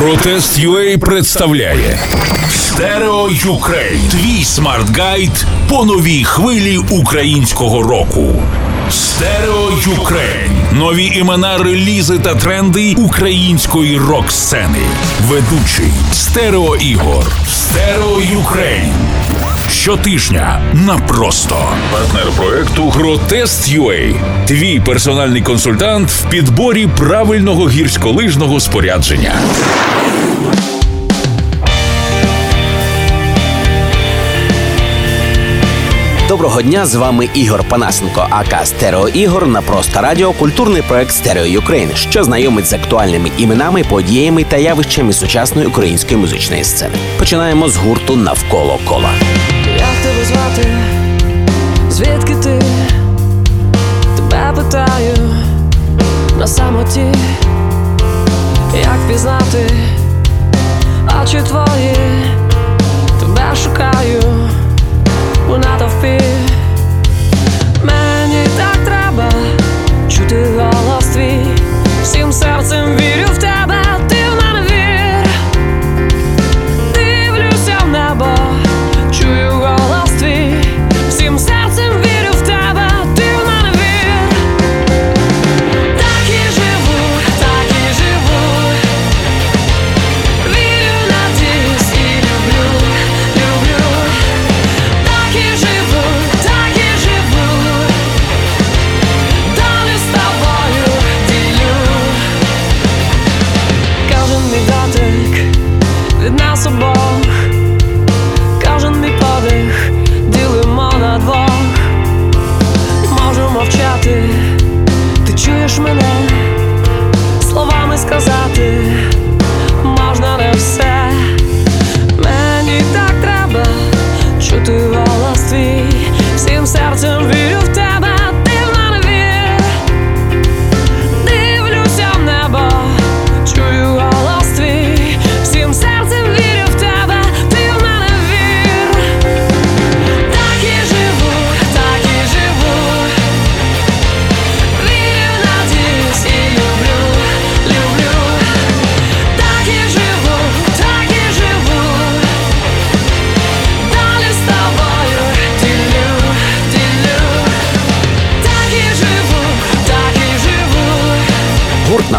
Protest UA представляє Stereo Ukraine. Твій смарт-гайд по новій хвилі українського року. Stereo Ukraine. Нові імена, релізи та тренди української рок-сцени. Ведучий Стерео Ігор. Stereo Ukraine. Щотижня на просто партнер проекту Protest.UA. Твій персональний консультант в підборі правильного гірськолижного спорядження. Доброго дня, з вами Ігор Панасенко, aka Стерео Ігор на просто радіо, культурний проект Stereo Ukraine, що знайомить з актуальними іменами, подіями та явищами сучасної української музичної сцени. Починаємо з гурту навколо кола. Як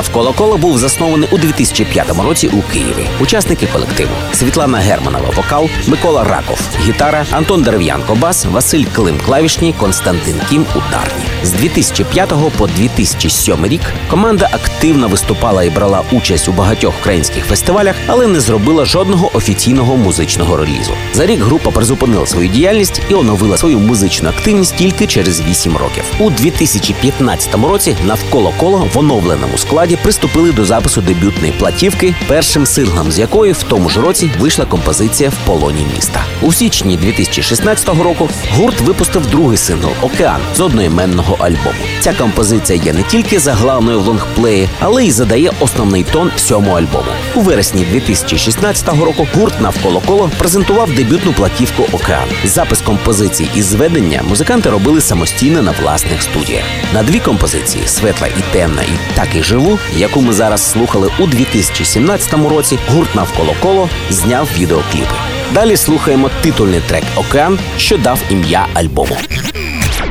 навколо кола був заснований у 2005 році у Києві. Учасники колективу Світлана Германова, вокал, Микола Раков, гітара, Антон Дерев'янко, бас, Василь Клим, клавішні, Константин Кім, ударні. З 2005 по 2007 рік команда активно виступала і брала участь у багатьох українських фестивалях, але не зробила жодного офіційного музичного релізу. За рік група призупинила свою діяльність і оновила свою музичну активність тільки через 8 років. У 2015 році навколо кола в оновленому складі приступили до запису дебютної платівки, першим синглом з якої в тому ж році вийшла композиція в полоні міста. У січні 2016 року гурт випустив другий сингл Океан з одноіменного альбому. Ця композиція є не тільки заглавною в лонгплеї, але й задає основний тон всьому альбому. У вересні 2016 року гурт навколо коло презентував дебютну платівку Океан. Запис композицій і зведення музиканти робили самостійно на власних студіях. На дві композиції Светла і темна і так і живу, яку ми зараз слухали у 2017 році. Гурт навколо коло зняв відеокліпи. Далі слухаємо титульний трек Океан, що дав ім'я альбому.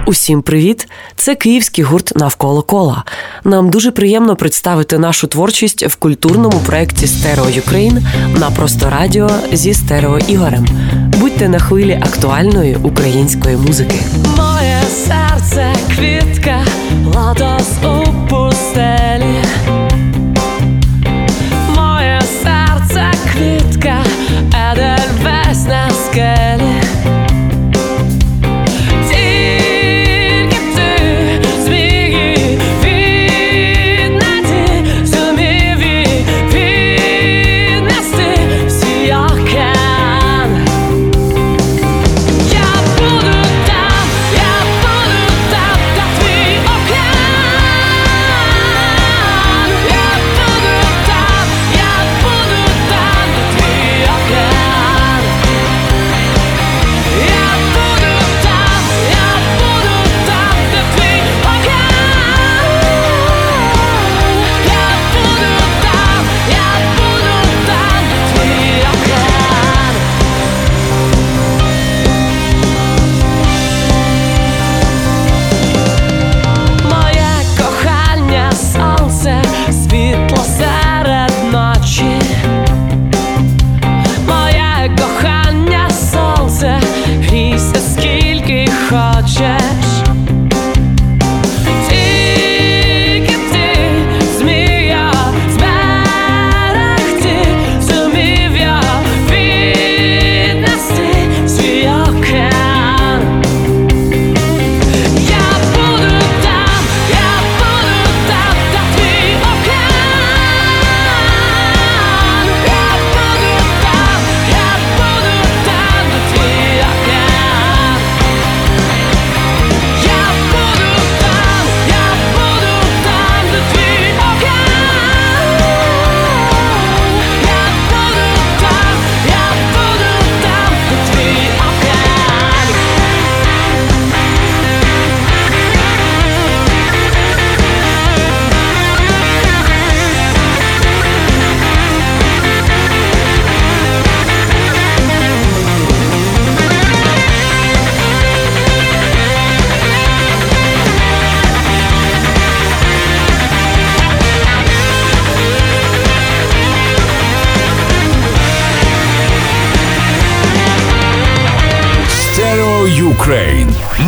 Усім привіт! Це київський гурт навколо кола. Нам дуже приємно представити нашу творчість в культурному проєкті Stereo Ukraine на просто радіо зі стерео Ігорем. Будьте на хвилі актуальної української музики. Моє серце квітка, лотос у пустелі.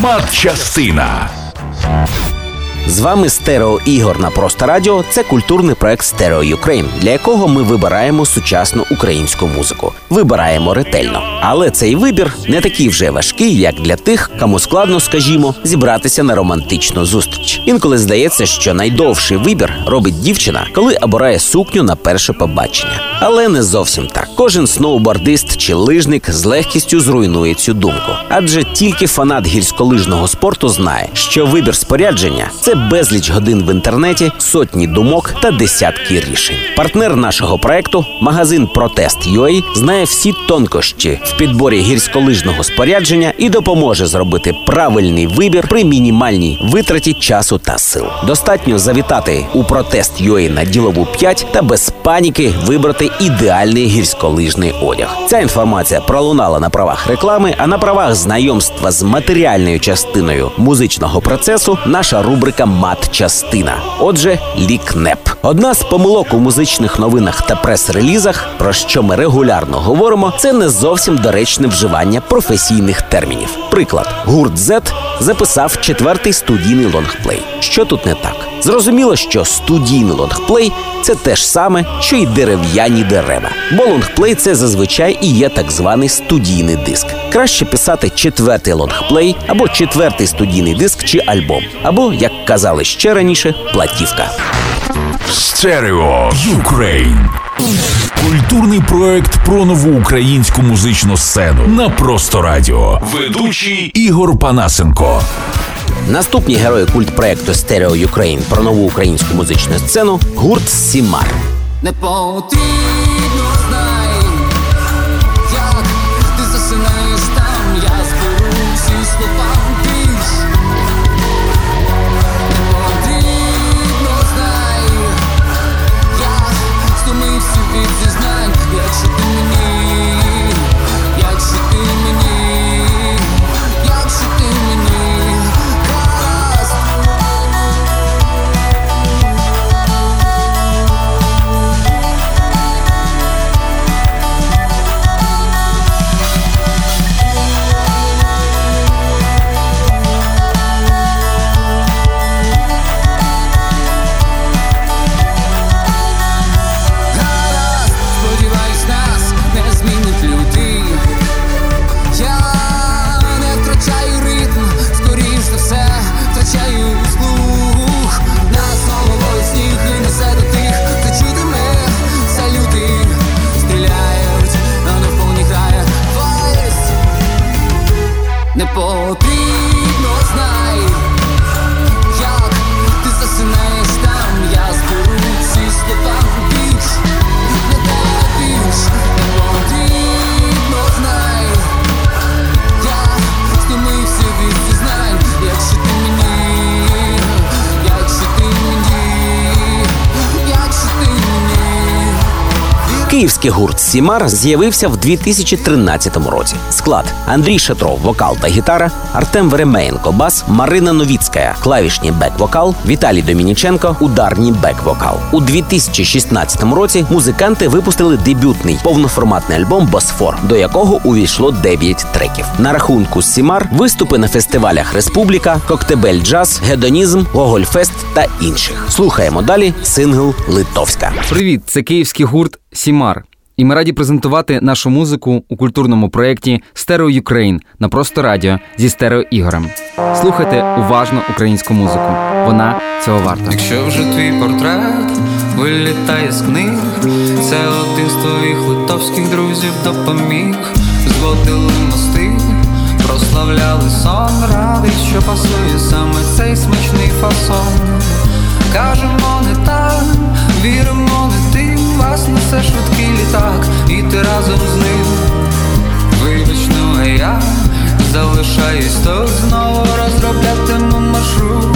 Матчастина. З вами Стерео Ігор на просто радіо. Це культурний проект Stereo Ukraine, для якого ми вибираємо сучасну українську музику. Вибираємо ретельно. Але цей вибір не такий вже важкий, як для тих, кому складно, скажімо, зібратися на романтичну зустріч. Інколи здається, що найдовший вибір робить дівчина, коли обирає сукню на перше побачення. Але не зовсім так. Кожен сноубордист чи лижник з легкістю зруйнує цю думку. Адже тільки фанат гірськолижного спорту знає, що вибір спорядження це безліч годин в інтернеті, сотні думок та десятки рішень. Партнер нашого проекту, магазин Protest.ua, знає всі тонкощі в підборі гірськолижного спорядження і допоможе зробити правильний вибір при мінімальній витраті часу та сил. Достатньо завітати у Протест.ua на ділову 5 та без паніки вибрати ідеальний гірськолижний одяг. Ця інформація пролунала на правах реклами, а на правах знайомства з матеріальною частиною музичного процесу наша рубрика Мат-частина. Отже, лікнеп. Одна з помилок у музичних новинах та прес-релізах, про що ми регулярно говоримо, це не зовсім доречне вживання професійних термінів. Приклад, гурт Z записав четвертий студійний лонгплей. Що тут не так? Зрозуміло, що студійний лонгплей це те ж саме, що й дерев'яні дерева. Бо лонгплей це зазвичай і є так званий студійний диск. Краще писати четвертий лонгплей або четвертий студійний диск чи альбом, або, як казали ще раніше, платівка. Stereo Ukraine. Культурний проект про нову українську музичну сцену на просто радіо. Ведучий Ігор Панасенко. Наступні герої культ проекту Stereo Ukraine про нову українську музичну сцену гурт Сімар. Не потрібно Київський гурт Сімар з'явився в 2013 році. Склад Андрій Шатров, вокал та гітара, Артем Веремеєнко, бас, Марина Новіцька, клавішні бек-вокал, Віталій Домініченко, ударні бек-вокал. У 2016 році музиканти випустили дебютний повноформатний альбом Босфор, до якого увійшло 9 треків. На рахунку Сімар виступи на фестивалях Республіка, Коктебель Джаз, Гедонізм, Гогольфест та інших. Слухаємо далі сингл Литовська. Привіт, це київський гурт Сімар. І ми раді презентувати нашу музику у культурному проєкті Stereo Ukraine на просто радіо зі Стерео Ігорем. Слухайте уважно українську музику. Вона цього варта. Якщо вже твій портрет вилітає з книг, це один з твоїх литовських друзів допоміг, зводили мости, прославляли сон, радий, що пасує саме цей смачний фасон. Кажемо не так, віримо не ти, вас несе швидкий літак, і ти разом з ним. Вибачно, а я залишаюсь то знову розроблятиму маршрут.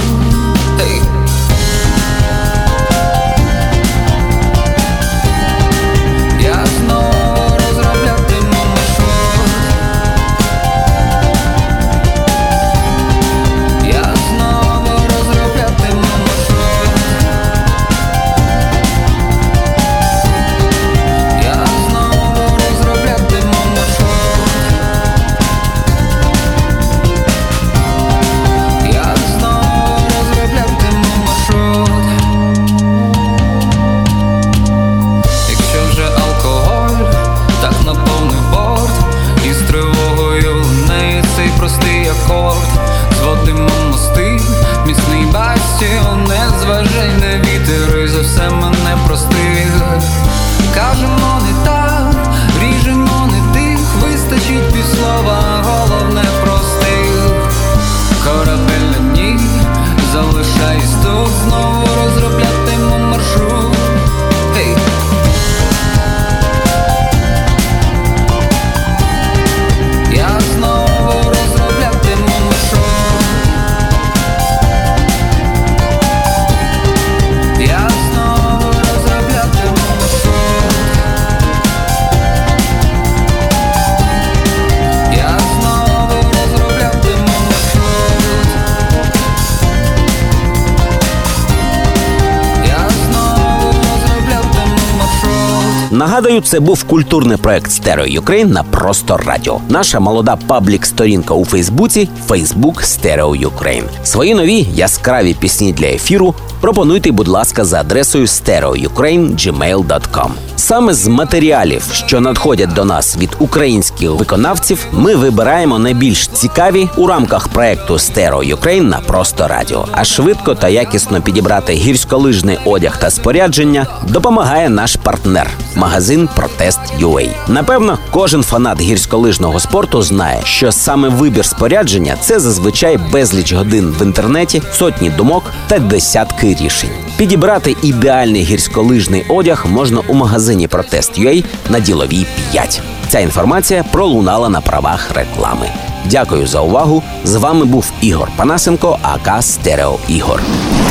Нагадую, це був культурний проект Stereo Ukraine на просто радіо. Наша молода паблік-сторінка у Фейсбуці Facebook Stereo Ukraine. Свої нові яскраві пісні для ефіру пропонуйте, будь ласка, за адресою stereoukraine.gmail.com. Саме з матеріалів, що надходять до нас від українських виконавців, ми вибираємо найбільш цікаві у рамках проекту Stereo Ukraine на просто радіо. А швидко та якісно підібрати гірськолижний одяг та спорядження допомагає наш партнер магазин Протест UA. Напевно, кожен фанат гірськолижного спорту знає, що саме вибір спорядження це зазвичай безліч годин в інтернеті, сотні думок та десятки рішень. Підібрати ідеальний гірськолижний одяг можна у магазині Протест UA на діловій 5. Ця інформація пролунала на правах реклами. Дякую за увагу. З вами був Ігор Панасенко, АК Стерео Ігор.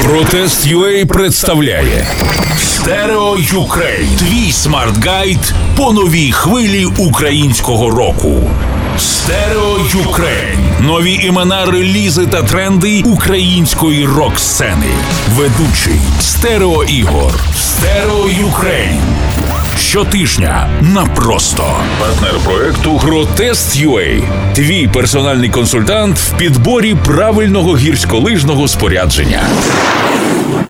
Protest UA представляє Stereo Ukraine. Твій смарт-гайд по новій хвилі українського року. Stereo Ukraine. Нові імена, релізи та тренди української рок-сцени. Ведучий Стерео Ігор. Stereo Ukraine. Щотижня на просто партнер проекту Protest UA. Твій персональний консультант в підборі правильного гірськолижного спорядження.